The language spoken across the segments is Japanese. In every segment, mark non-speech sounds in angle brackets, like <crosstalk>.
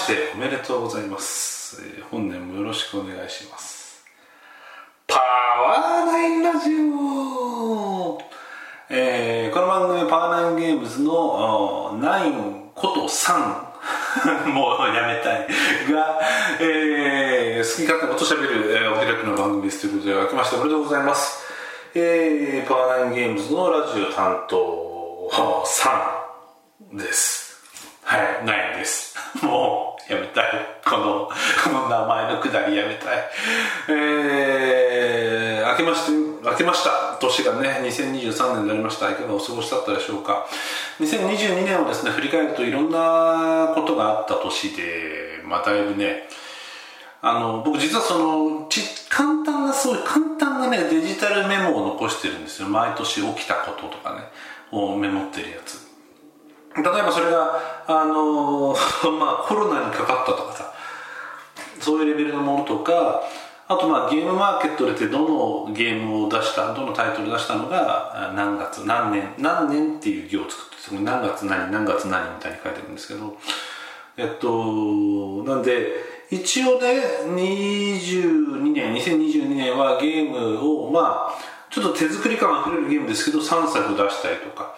しておめでとうございます、えー本年もよろしくお願いします。パワーナインラジオ、えーこの番組パワーナインゲームズのナインこと3 <laughs> もうやめたいが、えー好き勝手ことしゃべる、えーお開きの番組ですということで明けましておめでとうございます、えーパワーナインゲームズのラジオ担当3です。はいないです。もうやめたい。このこの名前のくだりやめたい。えー、明けまして明けました。年がね2023年になりました。いかがお過ごしだったでしょうか。2022年をですね振り返るといろんなことがあった年でまあだいぶねあの僕実はそのち簡単なそうい簡単なねデジタルメモを残してるんですよ。毎年起きたこととかねをメモってるやつ。例えばそれがあの <laughs> まあコロナにかかったとかさそういうレベルのものとかあとまあゲームマーケットでどのゲームを出したどのタイトルを出したのが何月何年何年っていう行を作ってそこに何月何何月何みたいに書いてるんですけどえっとなんで一応ね22年2022年はゲームをまあちょっと手作り感あふれるゲームですけど3作出したりとか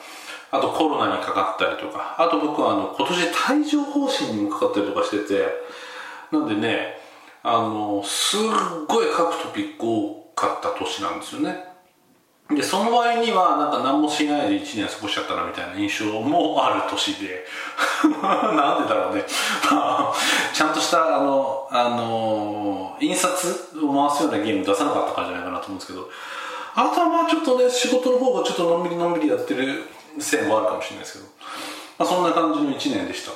あとコロナにかかったりとか。あと僕はあの今年帯状疱疹にもかかったりとかしてて。なんでねあのすっごい書くトピック多かった年なんですよね。でその場合にはなんか何もしないで1年過ごしちゃったなみたいな印象もある年で。<laughs> なんでだろうね。ま <laughs> ちゃんとしたあのあの印刷を回すようなゲーム出さなかったからじゃないかなと思うんですけど。あとはまあちょっとね仕事の方がちょっとのんびりのんびりやってるせいもあるかもしれないですけど、まあ、そんな感じの1年でした。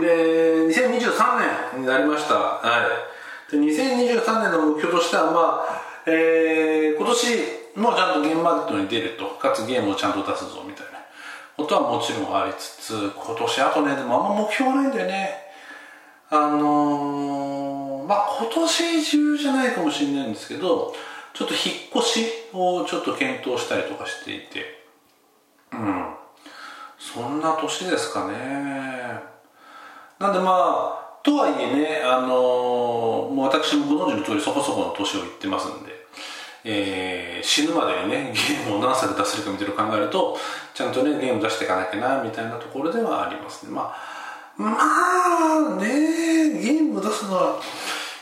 で2023年になりました。はい。で2023年の目標としてはまあえー今年もちゃんとゲームマーケットに出ると。かつゲームをちゃんと出すぞみたいな。ことはもちろんありつつ今年あとねでもあんま目標ないんだよね。あのーまあ今年中じゃないかもしれないんですけどちょっと引っ越しをちょっと検討したりとかしていて。うん。そんな年ですかね。なんでまあとはいえねあのーもう私もご存知の通りそこそこの年をいってますんで、えー死ぬまでにねゲームを何作出せるかみたいな考えるとちゃんとねゲーム出していかなきゃなみたいなところではありますね。まあまあねゲーム出すのは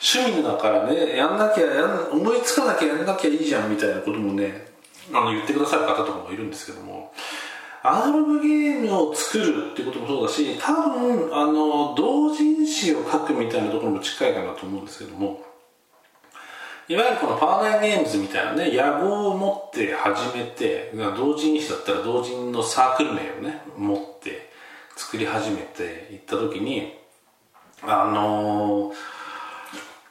趣味だからねやんなきゃやん思いつかなきゃやんなきゃいいじゃんみたいなこともねあの言ってくださる方とかもいるんですけどもアナログゲームを作るってこともそうだし多分あの同人誌を書くみたいなところも近いかなと思うんですけどもいわゆるこのパーナイゲームズみたいなね野望を持って始めて同人誌だったら同人のサークル名をね持って作り始めていった時にあのー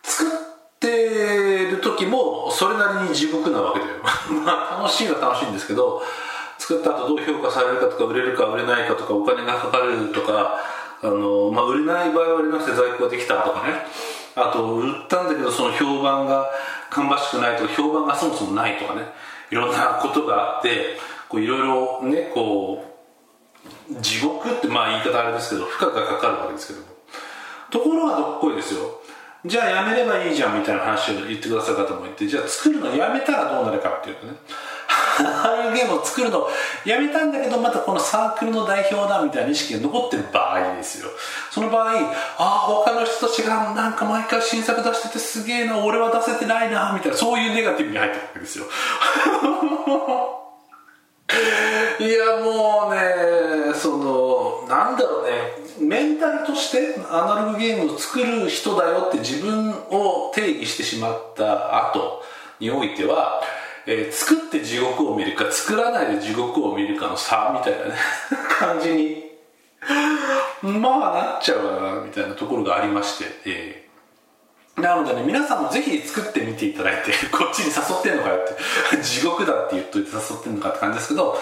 作っってる時もそれなりに地獄なわけだよ。<laughs> まあ楽しいは楽しいんですけど作った後どう評価されるかとか売れるか売れないかとかお金がかかるとかあの、まあ、売れない場合はありまして在庫ができたとかね。あと売ったんだけどその評判が芳しくないとか評判がそもそもないとかね。いろんなことがあってこういろいろねこう地獄ってまあ言い方あれですけど負荷がかかるわけですけども。ところがどっこいですよ。じゃあやめればいいじゃんみたいな話を言ってくださる方もいてじゃあ作るのやめたらどうなるかっていうとね。ああいうゲームを作るのやめたんだけどまたこのサークルの代表だみたいな意識が残ってる場合ですよ。その場合ああ他の人たちがなんか毎回新作出しててすげえな俺は出せてないなみたいなそういうネガティブに入ってるわけですよ。<laughs> いやもうねそのなんだろうね。メンタルとしてアナログゲームを作る人だよって自分を定義してしまった後においては、えー作って地獄を見るか作らないで地獄を見るかの差みたいなね感じにまあなっちゃうなみたいなところがありまして、えー。なのでね皆さんもぜひ作ってみていただいて <laughs> こっちに誘ってんのかよって <laughs> 地獄だって言っといて誘ってんのかって感じですけど、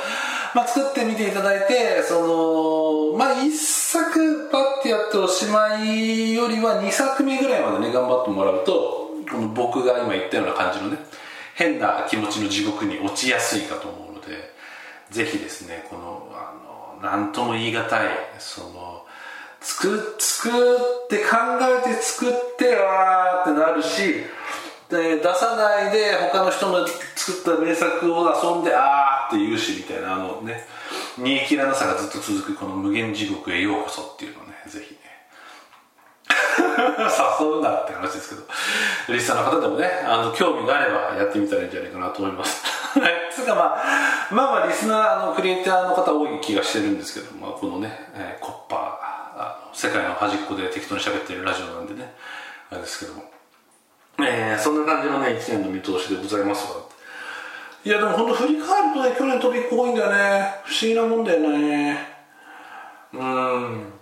まあ、作ってみていただいてそのまあ一作パッてやっておしまいよりは2作目ぐらいまでね頑張ってもらうとこの僕が今言ったような感じのね変な気持ちの地獄に落ちやすいかと思うのでぜひですねこのあの何とも言い難いその作作って考えて作ってわーってなるしで出さないで他の人の作った名作を遊んであーって言うしみたいなあのね煮え切らなさがずっと続くこの無限地獄へようこそっていうのねぜひね。<laughs> 誘うなって話ですけど。リスナーの方でもねあの興味があればやってみたらいいんじゃないかなと思います。<laughs> つうかまあまあまあリスナーのクリエイターの方多い気がしてるんですけど、まあ、このね、えー、コッパー。あ世界の端っこで適当に喋ってるラジオなんでね。あれですけども。えー、そんな感じのね1年の見通しでございますわ。いやでも本当振り返るとね去年飛びっこ多いんだよね。不思議なもんだよね。うん。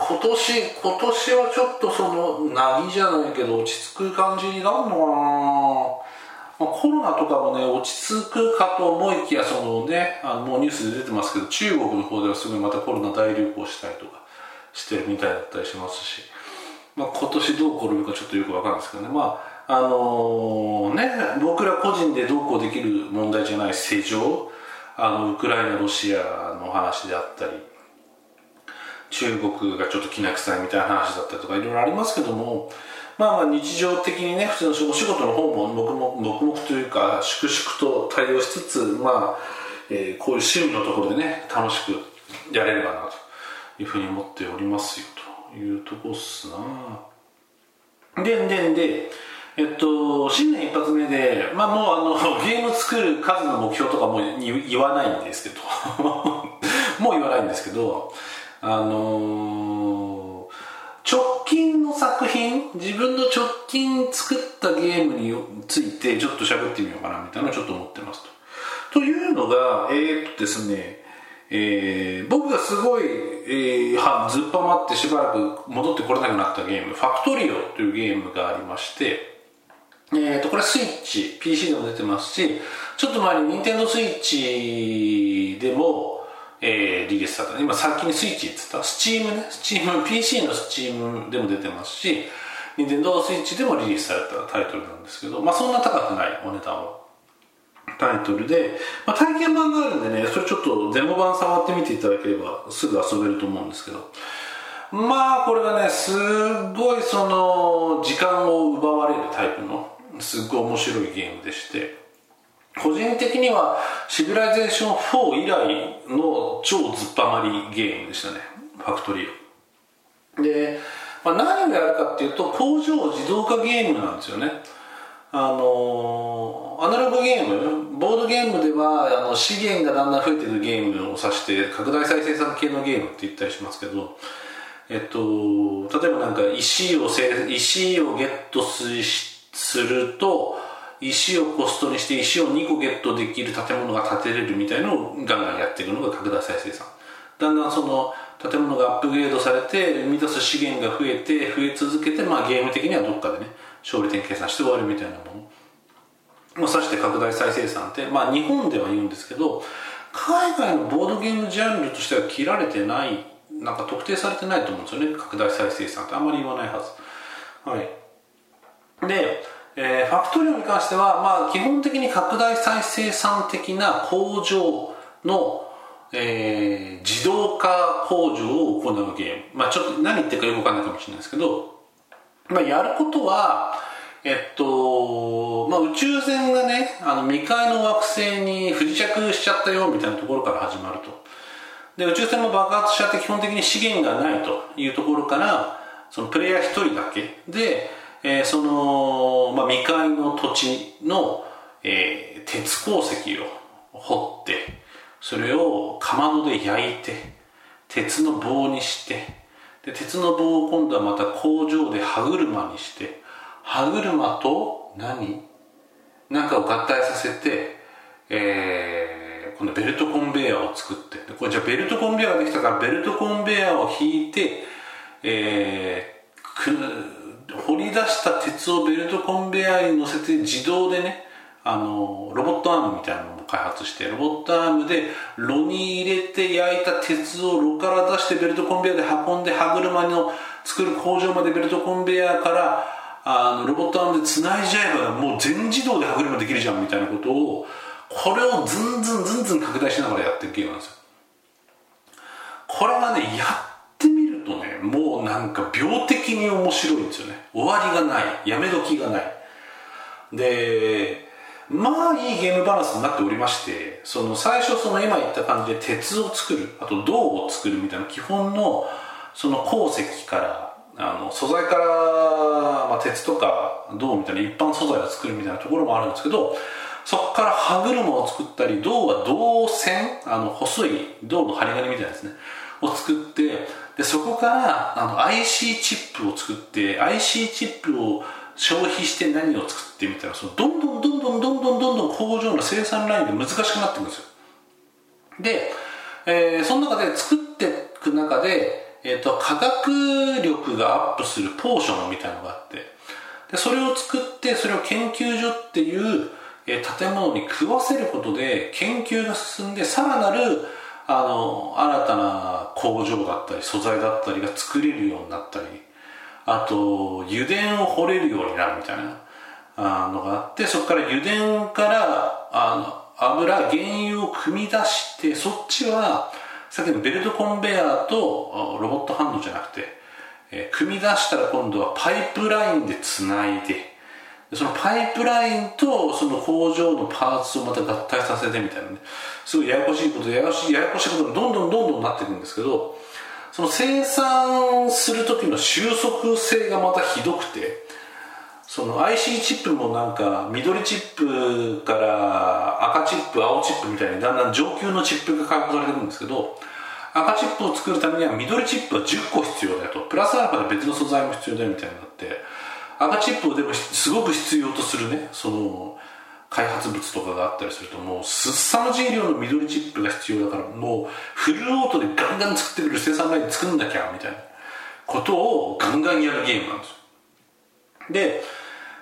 今年今年はちょっとそのなぎじゃないけど落ち着く感じになるのかな、まあ、コロナとかもね落ち着くかと思いきやそのねあのもうニュースで出てますけど中国の方ではすごいまたコロナ大流行したりとか。してるみたいだったりしますし、まあ、今年どう転ぶかちょっとよくわかんないですけどね。まああのー、ね僕ら個人でどうこうできる問題じゃない世情。あのウクライナロシアの話であったり。中国がちょっときな臭いみたいな話だったりとかいろいろありますけども。まあまあ日常的にね普通のお仕事の方も黙々黙々というか粛々と対応しつつまあ、えー、こういう趣味のところでね楽しくやれればなと。いうふうに思っておりますよというとこっすなでんでんでえっと、新年一発目で、まあ、もうあの <laughs> ゲーム作る数の目標とかも言わないんですけど <laughs> もう言わないんですけどあのー、直近の作品自分の直近作ったゲームについてちょっと喋ってみようかなみたいなのをちょっと思ってますと。というのがえー、っとですねえー、僕がすごい、えー、はずっぱまってしばらく戻ってこれなくなったゲーム「ファクトリオ」というゲームがありまして、えー、とこれスイッチ PC でも出てますしちょっと前に任天堂スイッチでもえー、リリースされた。今先にスイッチって言った。スチームね。スチーム PC のスチームでも出てますし任天堂スイッチでもリリースされたタイトルなんですけどまあそんな高くないお値段は。タイトルで、まあ、体験版があるんでねそれちょっとデモ版触ってみていただければすぐ遊べると思うんですけど。まあこれがねすごいその時間を奪われるタイプのすっごい面白いゲームでして。個人的にはシビライゼーション4以来の超ずっぱまりゲームでしたね。ファクトリーで、まあ、何をやるかっていうと工場自動化ゲームなんですよね。あのアナログゲームボードゲームではあの資源がだんだん増えてるゲームを指して拡大再生産系のゲームって言ったりしますけどえっと例えばなんか石を石をゲットすると石をコストにして石を2個ゲットできる建物が建てれるみたいのをガンガンやっていくのが拡大再生産。だんだんその建物がアップグレードされて生み出す資源が増えて増え続けて、まあ、ゲーム的にはどっかでね勝利点計算して終わるみたいなものを指して拡大再生産って、まあ、日本では言うんですけど海外のボードゲームジャンルとしては切られてないなんか特定されてないと思うんですよね。拡大再生産って。あんまり言わないはず。はい。でえー、ファクトリオに関しては、まあ、基本的に拡大再生産的な工場の、えー、自動化工場を行うゲーム、まあ、ちょっと何言ってるかよく分かんないかもしれないですけど、まあ、やることは、えっとまあ、宇宙船がねあの未開の惑星に不時着しちゃったよみたいなところから始まると。で宇宙船も爆発しちゃって基本的に資源がないというところからそのプレイヤー1人だけ。でえー、その、まあ、未開の土地の、えー、鉄鉱石を掘ってそれをかまどで焼いて鉄の棒にしてで鉄の棒を今度はまた工場で歯車にして歯車と何？なんかを合体させて、えー、このベルトコンベヤーを作ってこれじゃあベルトコンベヤーができたからベルトコンベヤーを引いて、えー、掘り出した鉄をベルトコンベヤーに乗せて自動でねあのロボットアームみたいなのも開発してロボットアームで炉に入れて焼いた鉄を炉から出してベルトコンベヤーで運んで歯車の作る工場までベルトコンベヤーからあのロボットアームでつないじゃえばもう全自動で歯車できるじゃんみたいなことをこれをずんずんずんずん拡大しながらやっていくゲームなんですよ。これがねやってみるとねもうなんか病的に面白いんですよね。終わりがない。やめ時がない。でまあいいゲームバランスになっておりましてその最初その今言った感じで鉄を作るあと銅を作るみたいな基本のその鉱石からあの素材から、まあ、鉄とか銅みたいな一般素材を作るみたいなところもあるんですけどそこから歯車を作ったり銅は銅線あの細い銅の針金みたいなですねを作ってでそこからあの IC チップを作って IC チップを消費して何を作ってみたいなそのどんどんどんどんどんどんどんどん工場の生産ラインが難しくなっていくんですよ。で、えー、その中で作っていく中で、えーと、科学力がアップするポーションみたいのがあってでそれを作ってそれを研究所っていう、えー、建物に食わせることで研究が進んでさらなるあの新たな工場だったり素材だったりが作れるようになったりあと油田を掘れるようになるみたいなあのがあってそこから油田からあの油原油を組み出してそっちはさっきのベルトコンベヤーとロボットハンドじゃなくて、えー、組み出したら今度はパイプラインでつないでそのパイプラインとその工場のパーツをまた合体させてみたいなね。すごいややこしいことややこしいややこしいことがどんどんどんどんなっていくんですけどその生産する時の収束性がまたひどくてその IC チップもなんか緑チップから赤チップ青チップみたいにだんだん上級のチップが開発されてるんですけど赤チップを作るためには緑チップは10個必要だよと。プラスアルファで別の素材も必要だよみたいになって赤チップをでもすごく必要とするねその開発物とかがあったりするともうすさまじい量の緑チップが必要だからもうフルオートでガンガン作ってくる生産ライン作んなきゃみたいなことをガンガンやるゲームなんです。よで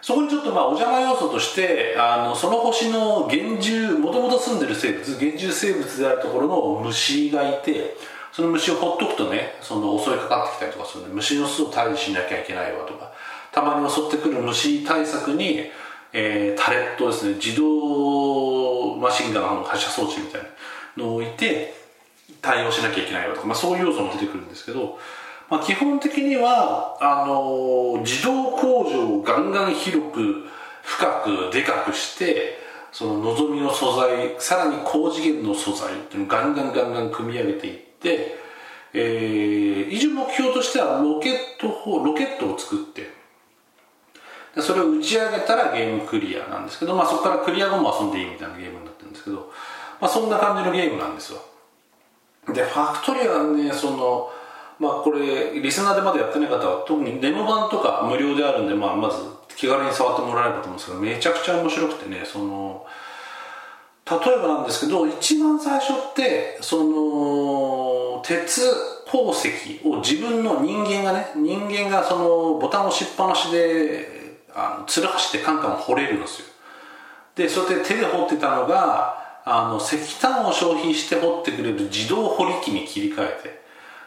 そこにちょっとまあお邪魔要素としてあのその星の幻獣もともと住んでる生物幻獣生物であるところの虫がいてその虫をほっとくとねその襲いかかってきたりとかするんで虫の巣を退治しなきゃいけないわとかたまに襲ってくる虫対策にえー、タレットですね。自動マシンガンの発射装置みたいなのを置いて対応しなきゃいけないよとか、まあ、そういう要素も出てくるんですけど、まあ、基本的にはあのー、自動工場をガンガン広く深くでかくしてその望みの素材さらに高次元の素材っていうのをガンガンガンガン組み上げていって、えー、以上目標としてはロケットロケットを作ってそれを打ち上げたらゲームクリアなんですけど、まあ、そこからクリア後も遊んでいいみたいなゲームになってるんですけど、まあ、そんな感じのゲームなんですよ。でファクトリアはねそのまあこれリスナーでまだやってない方は特にデモ版とか無料であるんで、まあ、まず気軽に触ってもらえればと思うんですけどめちゃくちゃ面白くてねその例えばなんですけど一番最初ってその鉄鉱石を自分の人間がね人間がそのボタンを押しっぱなしであのつるはしでカンカン掘れるんですよ。でそうやって手で掘ってたのがあの石炭を消費して掘ってくれる自動掘り機に切り替えて。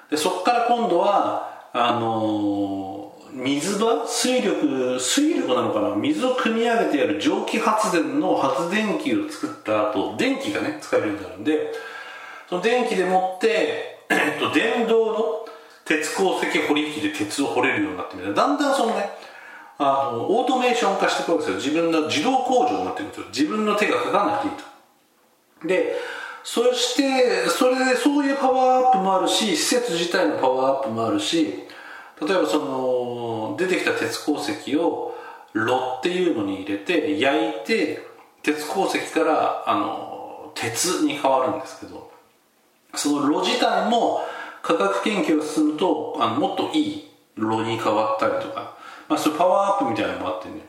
でそこから今度はあの水場水力水力なのかな？水を汲み上げてやる蒸気発電の発電機を作った後電気がね使えるようになるんでその電気でもって、えっと、電動の鉄鉱石掘り機で鉄を掘れるようになってみたいな。だんだんそのねあのオートメーション化していくわけですよ。自分の自動工場になっていくんですよ自分の手がかかんなくていいと。でそしてそれでそういうパワーアップもあるし施設自体のパワーアップもあるし例えばその出てきた鉄鉱石を炉っていうのに入れて焼いて鉄鉱石からあの鉄に変わるんですけどその炉自体も科学研究が進むとあのもっといい炉に変わったりとかまあ、そパワーアップみたいなのもあってね。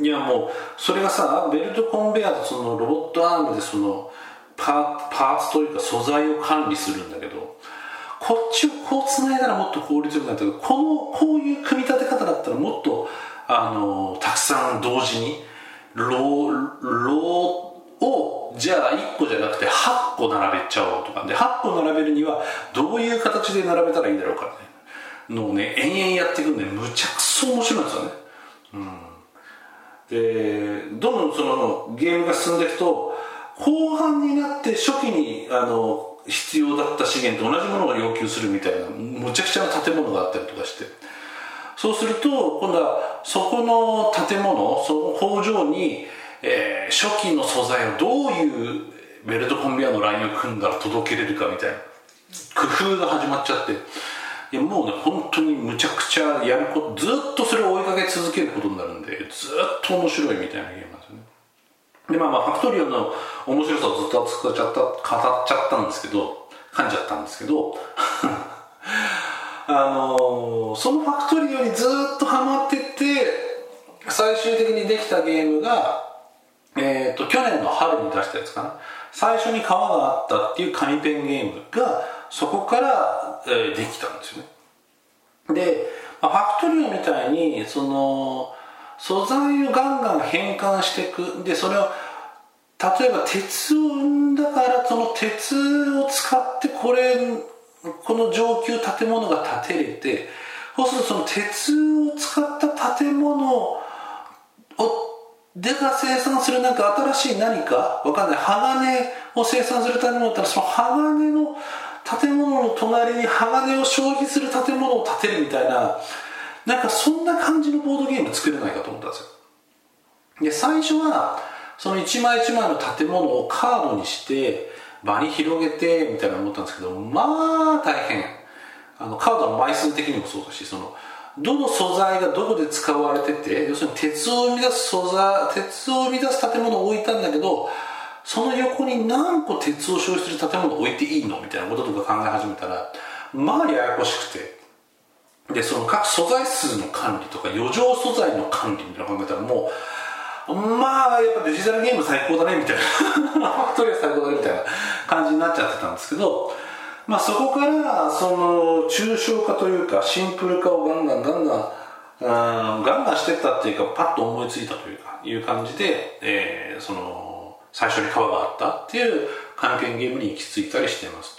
いやもうそれがさベルトコンベヤーとそのロボットアームでそのパパーツというか素材を管理するんだけどこっちをこうつないだらもっと効率よくなったけどこのこういう組み立て方だったらもっとあのたくさん同時にローロをじゃあ1個じゃなくて8個並べちゃおうとかで8個並べるにはどういう形で並べたらいいだろうかね。のをね延々やっていくんでむちゃくそ面白いんですよね、うん、でどんどんそのゲームが進んでいくと後半になって初期にあの必要だった資源と同じものを要求するみたいなむちゃくちゃな建物があったりとかして。そうすると今度はそこの建物その工場に、えー、初期の素材をどういうベルトコンベヤーのラインを組んだら届けれるかみたいな工夫が始まっちゃって。いやもうね本当にむちゃくちゃやることずっとそれを追いかけ続けることになるんでずっと面白いみたいなゲームなんですよね。でまあまあファクトリオの面白さをずっと使っちゃった語っちゃったんですけど噛んじゃったんですけど <laughs> あのー、そのファクトリオにずっとハマってて最終的にできたゲームがえーと、去年の春に出したやつかな。最初に川があったっていう紙ペンゲームがそこから、できたんですよね。で、ファクトリオみたいにその素材をガンガン変換していくでそれを例えば鉄を生んだからその鉄を使ってこれこの上級建物が建てれてそうするとその鉄を使った建物をでが生産するなんか新しい何か？わかんない。鋼を生産する建物だったらその鋼の建物の隣に鋼を消費する建物を建てるみたいななんかそんな感じのボードゲーム作れないかと思ったんですよ。で最初はその一枚一枚の建物をカードにして場に広げてみたいな思ったんですけどまあ大変。あのカードの枚数的にもそうだしそのどの素材がどこで使われてて要するに鉄を生み出す素材鉄を生み出す建物を置いたんだけどその横に何個鉄を消費する建物を置いていいのみたいなこととか考え始めたらまあややこしくて。でその各素材数の管理とか余剰素材の管理みたいなの考えたらもうまあやっぱデジタルゲーム最高だねみたいな。ファクトリー最高だねみたいな感じになっちゃってたんですけどまあ、そこからその抽象化というかシンプル化をガンガンガンガンガンガンしてたっていうかパッと思いついたというかいう感じで、えー、その最初に川があったっていう関係ゲームに行き着いたりしてます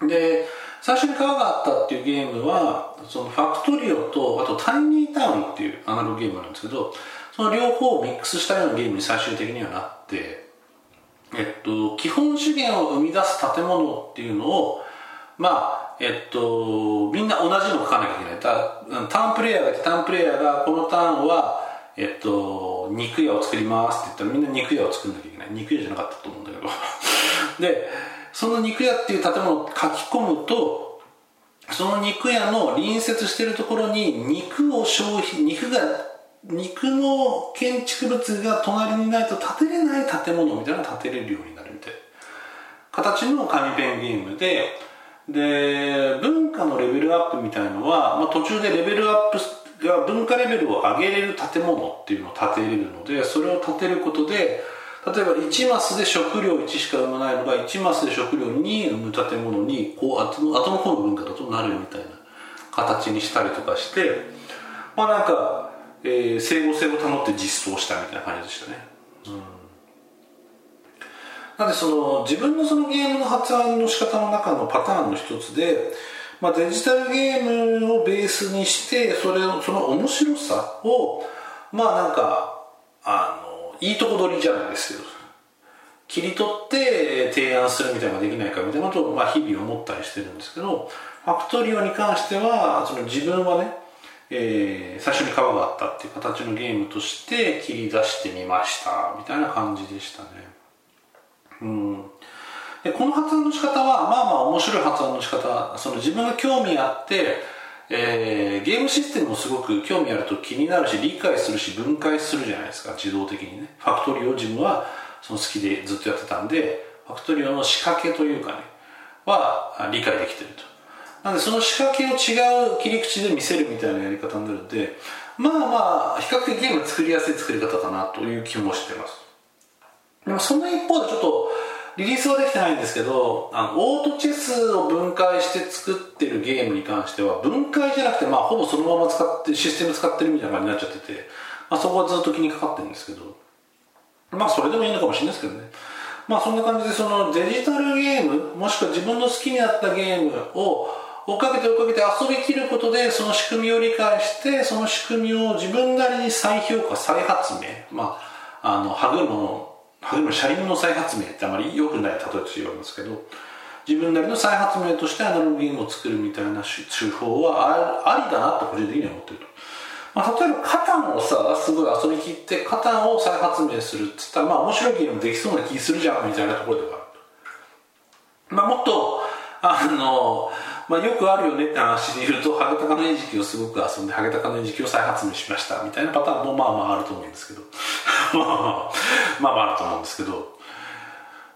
と。で最初に川があったっていうゲームはそのファクトリオとあとタイニータウンっていうアナログゲームなんですけどその両方をミックスしたようなゲームに最終的にはなってえっと、基本資源を生み出す建物っていうのをまあえっとみんな同じの書かなきゃいけない。タターンプレイヤーがいてターンプレイヤーがこのターンはえっと肉屋を作りますって言ったらみんな肉屋を作んなきゃいけない。肉屋じゃなかったと思うんだけど。<laughs> でその肉屋っていう建物を書き込むとその肉屋の隣接してるところに肉を消費肉が肉の建築物が隣にないと建てれない建物みたいなのが建てれるようになるみたいな。形の紙ペンゲームでで文化のレベルアップみたいのは、まあ、途中でレベルアップが文化レベルを上げれる建物っていうのを建てれるのでそれを建てることで例えば1マスで食料1しか生まないのが1マスで食料2生む建物にこう後の後の方の文化だとなるみたいな形にしたりとかしてまあなんかえー、整合性を保って実装したみたいな感じでしたね、うん、なんでその自分のそのゲームの発案の仕方の中のパターンの一つで、まあ、デジタルゲームをベースにしてそれをその面白さをまあなんかあのいいとこ取りじゃないですけど切り取って提案するみたいなのができないかみたいなことをまあ日々思ったりしてるんですけどファクトリオに関してはその自分はねえー、最初に川があったっていう形のゲームとして切り出してみましたみたいな感じでしたね。うん。でこの発案の仕方はまあまあ面白い発案の仕方その自分が興味あって、えー、ゲームシステムもすごく興味あると気になるし理解するし分解するじゃないですか自動的にね。ファクトリオ自分はその好きでずっとやってたんでファクトリオの仕掛けというかねは理解できてると。なのでその仕掛けを違う切り口で見せるみたいなやり方になるのでまあまあ比較的ゲーム作りやすい作り方かなという気もしてます。でもその一方でちょっとリリースはできてないんですけどあのオートチェスを分解して作ってるゲームに関しては分解じゃなくて、まあ、ほぼそのまま使ってシステム使ってるみたいな感じになっちゃってて、まあ、そこはずっと気にかかってるんですけどまあそれでもいいのかもしれないですけどね。まあそんな感じでそのデジタルゲームもしくは自分の好きになったゲームを追っかけて追っかけて遊びきることでその仕組みを理解してその仕組みを自分なりに再評価再発明まああの歯車の歯車車輪の再発明ってあまり良くない例えとして言われますけど自分なりの再発明としてアナログゲームを作るみたいな手法はありだなと個人的には思ってると、まあ、例えばカタンをさすごい遊びきってカタンを再発明するっつったらまあ面白いゲームできそうな気するじゃんみたいなところではあると。まあもっとあのまあ、よくあるよねって話で言うとハゲタカの餌食をすごく遊んでハゲタカの餌食を再発明しましたみたいなパターンもまあまああると思うんですけど。<laughs> まあまああると思うんですけど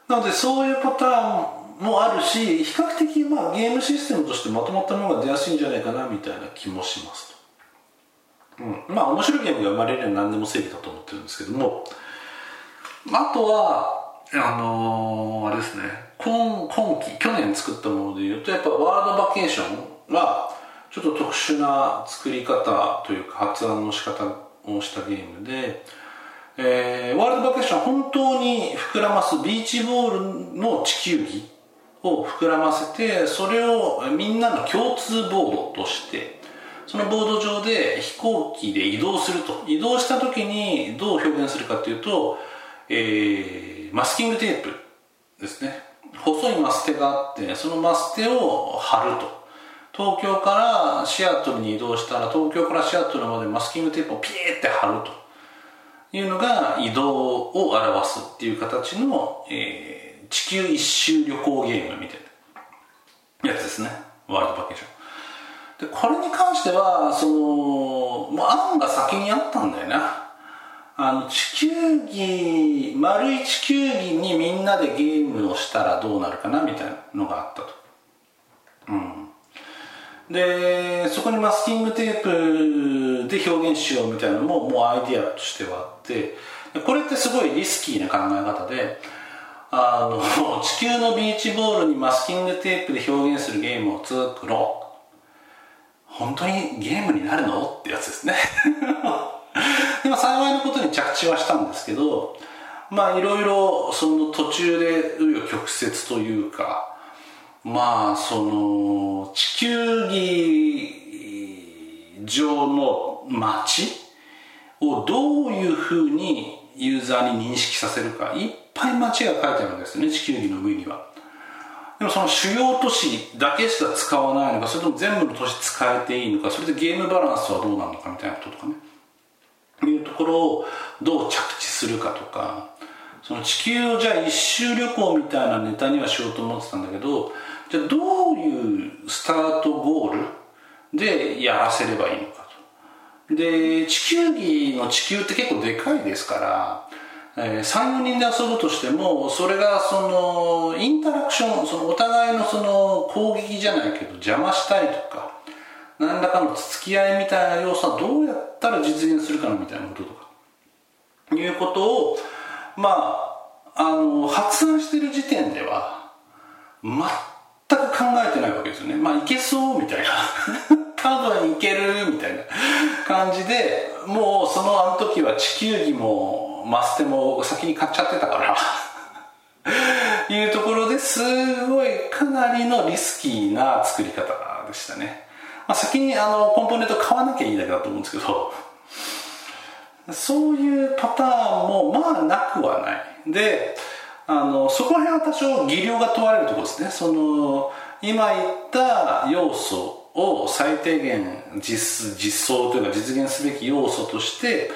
なのでそういうパターンもあるし比較的まあゲームシステムとしてまとまったものが出やすいんじゃないかなみたいな気もしますと、うん、まあ面白いゲームが生まれるのは何でも正義だと思ってるんですけどもあとはあのー、あれですね今今期去年作ったものでいうとやっぱワールドバケーションはちょっと特殊な作り方というか発案の仕方をしたゲームで、えー、ワールドバケーション本当に膨らますビーチボールの地球儀を膨らませてそれをみんなの共通ボードとしてそのボード上で飛行機で移動すると。移動した時にどう表現するかというと、えーマスキングテープですね。細いマステがあってそのマステを貼ると。東京からシアトルに移動したら東京からシアトルまでマスキングテープをピーって貼ると。いうのが移動を表すっていう形の、えー、地球一周旅行ゲームみたいな。やつですね。ワールドパッケージでこれに関してはそのもう案が先にあったんだよな。あの地球儀丸い地球儀にみんなでゲームをしたらどうなるかなみたいなのがあったと。うん。でそこにマスキングテープで表現しようみたいなのももうアイディアとしてはあって。これってすごいリスキーな考え方であの <laughs> 地球のビーチボールにマスキングテープで表現するゲームを作ろ。う本当にゲームになるの？ってやつですね。<laughs> でも幸いのことに着地はしたんですけどまあいろいろその途中で紆余曲折というかまあその地球儀上の街をどういうふうにユーザーに認識させるかいっぱい街が書いてあるんですね地球儀の上には。でもその主要都市だけしか使わないのかそれとも全部の都市使えていいのかそれでゲームバランスはどうなのかみたいなこととかね。いうところをどう着地するかとかその地球をじゃあ一周旅行みたいなネタにはしようと思ってたんだけどじゃあどういうスタートゴールでやらせればいいのかと。で地球儀の地球って結構でかいですからえー、34人で遊ぶとしてもそれがそのインタラクションそのお互いのその攻撃じゃないけど邪魔したりとか何らかの付き合いみたいな要素はどうやったら実現するかなみたいなこととか。いうことをまああの発案してる時点では全く考えてないわけですよね。まあいけそうみたいな。<laughs> 多分いけるみたいな感じでもうそのあの時は地球儀もマステも先に買っちゃってたから。いうところですごいかなりのリスキーな作り方でしたね。まあ、先にあのコンポーネント買わなきゃいいだけだと思うんですけどそういうパターンもまあなくはない。であのそこら辺は多少技量が問われるところですね。その今言った要素を最低限実実装というか実現すべき要素として、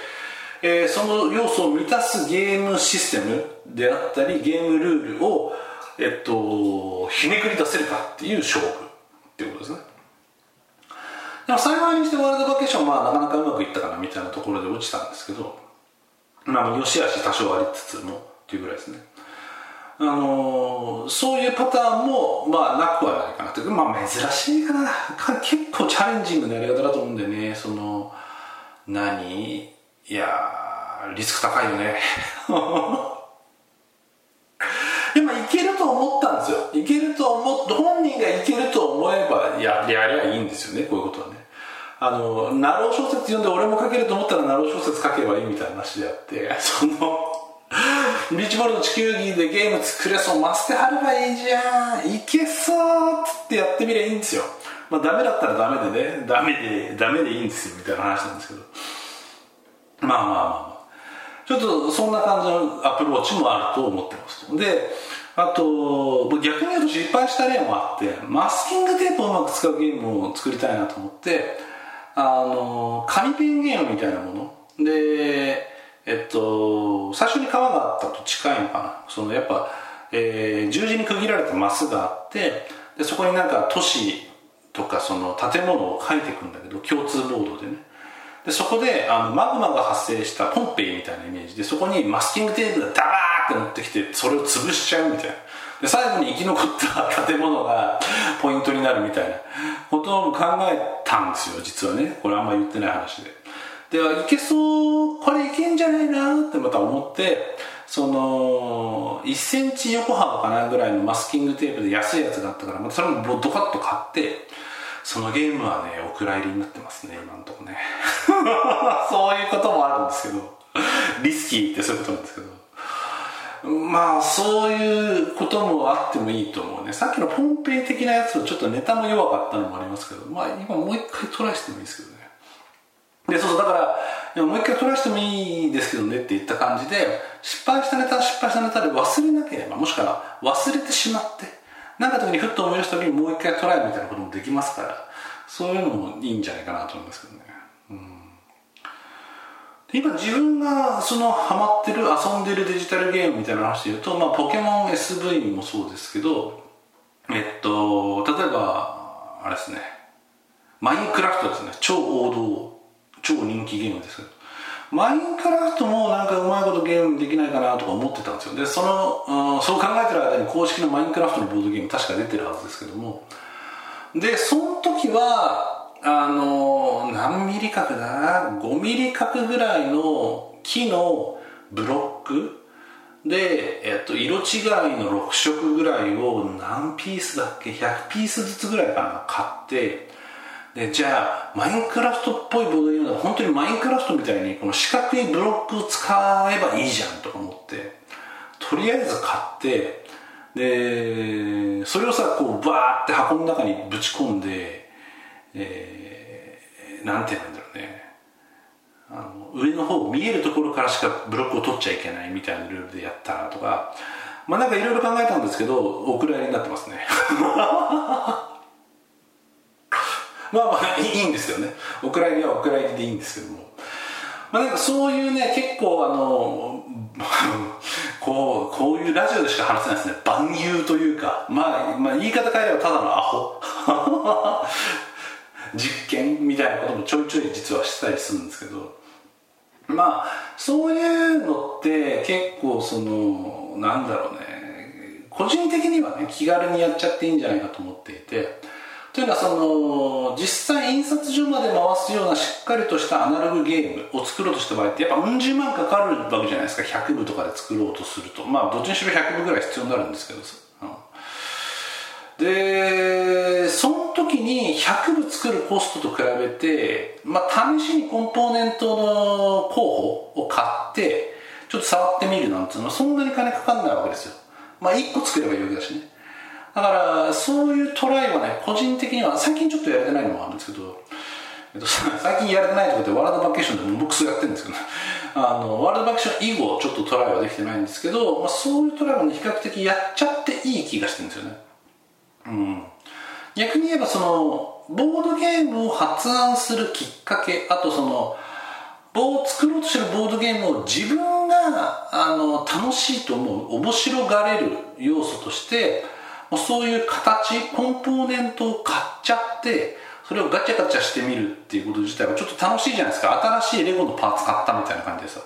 えー、その要素を満たすゲームシステムであったりゲームルールを、えっと、ひねくり出せるかっていう勝負っていうことですね。でも幸いにしてワールドバケーションまあなかなかうまくいったかなみたいなところで落ちたんですけどまあ良し悪し多少ありつつもっていうぐらいですね。あのー、そういうパターンもまあなくはないかなって。まあ珍しいかな。結構チャレンジングなやり方だと思うんでね。その何？いやリスク高いよね。<laughs> でもいけると思ったんですよ。いけると思って本人がいけると思えばややりゃいいんですよね。こういうことあのなろう小説読んで俺も書けると思ったらなろう小説書けばいいみたいな話であって <laughs> そのビーチボールの地球儀でゲーム作れそうマステ貼ればいいじゃんいけそうっつってやってみりゃいいんですよ。まあダメだったらダメでねダメでダメでいいんですよみたいな話なんですけど。まあまあまあまあ。ちょっとそんな感じのアプローチもあると思ってますであと逆に言うと失敗した例もあってマスキングテープをうまく使うゲームを作りたいなと思ってあの紙ペンゲームみたいなもの。でえっと最初に川があったと近いのかな。そのやっぱ、えー、十字に区切られたマスがあってでそこになんか都市とかその建物を書いていくんだけど共通ボードでね。でそこであのマグマが発生したポンペイみたいなイメージ。でそこにマスキングテープがダバーって乗ってきてそれを潰しちゃうみたいな。で最後に生き残った建物が <laughs> ポイントになるみたいな。ことを考えたんですよ実はね。これあんま言ってない話で。ではいけそうこれいけんじゃないなってまた思ってその1センチ横幅かなぐらいのマスキングテープで安いやつがあったからまたそれもドカッと買ってそのゲームはねお蔵入りになってますね今のとこね。<laughs> そういうこともあるんですけど。リスキーってそういうことなんですけど。まあそういうこともあってもいいと思うね。さっきのポンペイ的なやつはちょっとネタも弱かったのもありますけどまあ今もう一回トライしてもいいですけどね。でそうそうだからもう一回トライしてもいいですけどねって言った感じで失敗したネタ失敗したネタで忘れなければもしくは忘れてしまってなんか時にふっと思い出した時にもう一回トライみたいなこともできますからそういうのもいいんじゃないかなと思いますけどね、今自分がそのハマってる遊んでるデジタルゲームみたいな話で言うと、まあ、ポケモン SV もそうですけどえっと例えばあれですね。マインクラフトですね。超王道超人気ゲームですけど。マインクラフトもなんかうまいことゲームできないかなとか思ってたんですよ。でその、うん、そう考えてる間に公式のマインクラフトのボードゲーム確か出てるはずですけども。でその時はあの何ミリ角だ？な5ミリ角ぐらいの木のブロック？で、えっと、色違いの6色ぐらいを何ピースだっけ？100ピースずつぐらいかな？買って。でじゃあマインクラフトっぽいボードゲームだ本当にマインクラフトみたいにこの四角いブロックを使えばいいじゃんとか思って。とりあえず買って。でそれをさこうバーって箱の中にぶち込んでえー、なんて言うんだろうね。あの上の方見えるところからしかブロックを取っちゃいけないみたいなルールでやったとかまあなんかいろいろ考えたんですけどお蔵入りになってますね。<laughs> まあまあいいんですよね。お蔵入りはお蔵入りでいいんですけども。まあなんかそういうね結構あの <laughs> こうこういうラジオでしか話せないですね。万有というか、まあ、まあ言い方変えればただのアホ。実験みたいなこともちょいちょい実はしたりするんですけどまあそういうのって結構そのなんだろうね個人的にはね気軽にやっちゃっていいんじゃないかと思っていてというのはその実際印刷所まで回すようなしっかりとしたアナログゲームを作ろうとした場合ってやっぱうん十万かかるわけじゃないですか。100部とかで作ろうとすると。まあどっちにしろ100部ぐらい必要になるんですけど、でその時に100部作るコストと比べて、まあ、試しにコンポーネントの候補を買ってちょっと触ってみるなんていうのはそんなに金かかんないわけですよ。まあ1個作ればいいわけだしね。だからそういうトライはね個人的には最近ちょっとやれてないのもあるんですけど、えっと、<laughs> 最近やれてないところでワールドバケーションでもボックスやってるんですけど、あのワールドバケーション以後ちょっとトライはできてないんですけど、まあ、そういうトライは、ね、比較的やっちゃっていい気がしてるんですよね。うん。逆に言えばそのボードゲームを発案するきっかけあとそのボ作ろうとしてるボードゲームを自分があの楽しいと思う面白がれる要素としてそういう形コンポーネントを買っちゃってそれをガチャガチャしてみるっていうこと自体はちょっと楽しいじゃないですか。新しいレゴのパーツ買ったみたいな感じでさ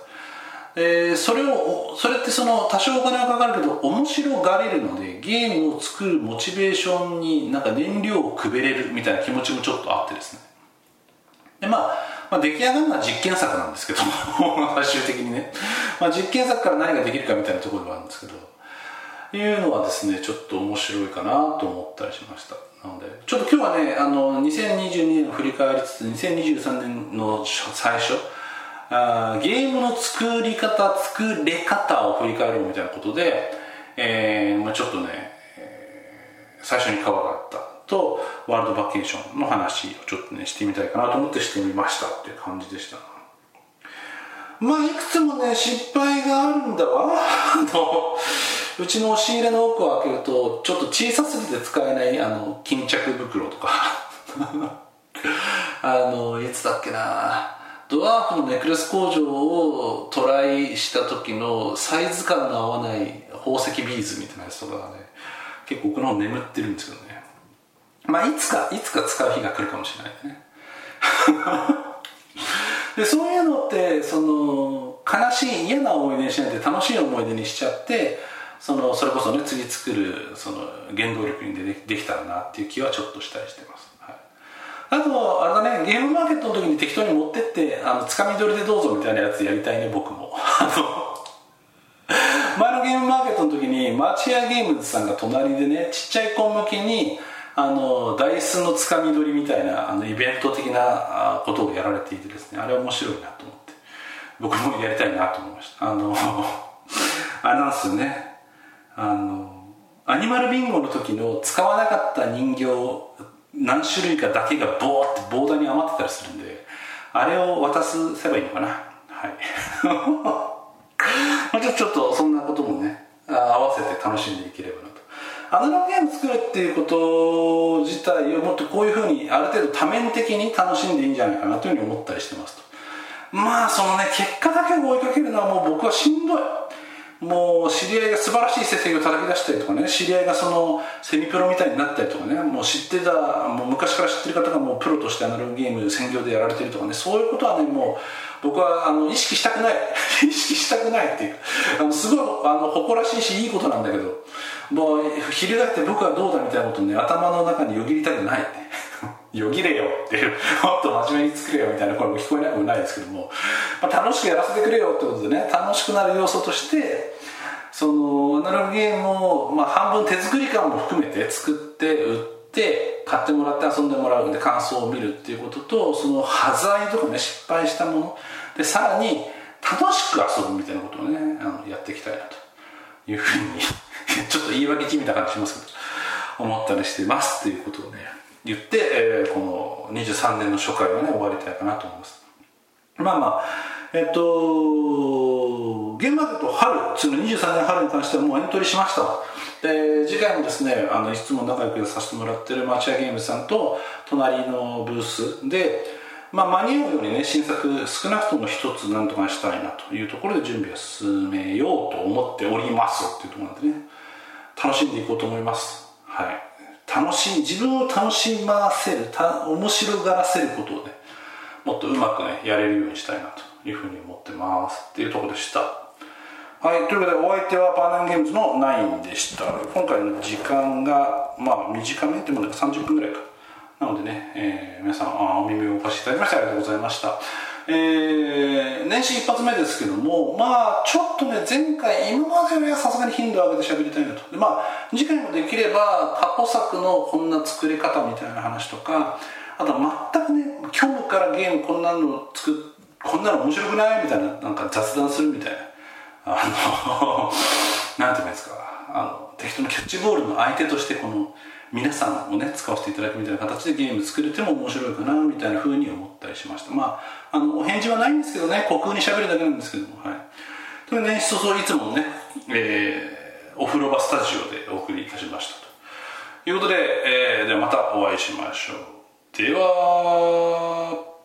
えー、それをそれってその多少お金はかかるけど面白がれるのでゲームを作るモチベーションになんか燃料をくべれるみたいな気持ちもちょっとあってですね。で、まあ、まあ出来上がるのは実験作なんですけど <laughs> 最終的にね、まあ、実験作から何ができるかみたいなところではあるんですけどいうのはですねちょっと面白いかなと思ったりしました。なのでちょっと今日はねあの2022年を振り返りつつ2023年の最初あゲームの作り方作れ方を振り返ろうみたいなことで、えーまあ、ちょっとね、えー、最初に川があったとワールドバケーションの話をちょっとねしてみたいかなと思ってしてみましたっていう感じでした。まあいくつもね失敗があるんだわ <laughs> あのうちの押し入れの奥を開けるとちょっと小さすぎて使えないあの巾着袋とか。<laughs> あのいつだっけな。ドワーフのネックレス工場をトライした時のサイズ感の合わない宝石ビーズみたいなやつとかがね結構奥の方眠ってるんですけどね。まあいつかいつか使う日が来るかもしれないね。<laughs> でそういうのってその悲しい嫌な思い出にしないで楽しい思い出にしちゃってそのそれこそね次作るその原動力にでできたらなっていう気はちょっとしたりしてます、あとあれだねゲームマーケットの時に適当に持ってってあのつかみ取りでどうぞみたいなやつやりたいね僕も。<laughs> あの前のゲームマーケットの時にマーチアゲームズさんが隣でねちっちゃい子向けにあのダイスのつかみ取りみたいなあのイベント的なことをやられていてですねあれ面白いなと思って僕もやりたいなと思いました。あの <laughs> あれなんですよね。あのアニマルビンゴの時の使わなかった人形何種類かだけがボーってボーダーに余ってたりするんであれを渡すせばいいのかな。はい。<laughs> ちょっとそんなこともね合わせて楽しんでいければなと。アナログゲーム作るっていうこと自体をもっとこういうふうにある程度多面的に楽しんでいいんじゃないかなというふうに思ったりしてますと。まあそのね結果だけを追いかけるのはもう僕はしんどい。もう知り合いが素晴らしい成績を叩き出したりとかね知り合いがそのセミプロみたいになったりとかねもう知ってたもう昔から知ってる方がもうプロとしてアナログゲーム専業でやられてるとかねそういうことはねもう僕はあの意識したくない。<laughs> 意識したくないっていう。あのすごいあの誇らしいしいいことなんだけどもう翻って僕はどうだみたいなことね頭の中によぎりたくないよぎれよっていう <laughs> もっと真面目に作れよみたいな声も聞こえなくもないですけども、まあ、楽しくやらせてくれよってことでね楽しくなる要素としてそのアナログゲームを、まあ、半分手作り感も含めて作って売って買ってもらって遊んでもらうんで感想を見るっていうこととその端材とかね失敗したもの。でさらに楽しく遊ぶみたいなことをねあのやっていきたいなというふうに <laughs> ちょっと言い訳じみた感じしますけど思ったりしてますっていうことをね言って、えー、この23年の初回はね終わりたいかなと思います。まあまあえっ、とームマーケット春次の23年春に関してはもうエントリーしました。で次回もですねあのいつも仲良くさせてもらってるマチアゲームさんと隣のブースでまあ、間に合うようにね新作少なくとも一つなんとかしたいなというところで準備を進めようと思っておりますっていうところなんでね楽しんでいこうと思います。はい。楽しい自分を楽しませるた面白がらせることをねもっとうまくねやれるようにしたいなというふうに思ってますっていうとこでした。はいということでお相手はバーナンゲームズの9でした。今回の時間がまあ短めでもね30分ぐらいか。なのでね、えー、皆さんあお耳をお貸しいただきましてありがとうございました。えー、年始一発目ですけどもまあちょっとね前回今までよりはさすがに頻度を上げて喋りたいなと。でまあ次回もできれば過去作のこんな作り方みたいな話とかあとは全くね今日からゲームこんなの作っこんなの面白くないみたいななんか雑談するみたいな。あの <laughs> なんていうんですか。あの適当なキャッチボールの相手としてこの皆さんをね使わせていただくみたいな形でゲーム作れても面白いかなみたいなふうに思ったりしました。まああのお返事はないんですけどね虚空に喋るだけなんですけどもはい。というねそうそいつもね、えー、お風呂場スタジオでお送りいたしましたと。いうことで、えー、ではまたお会いしましょう。では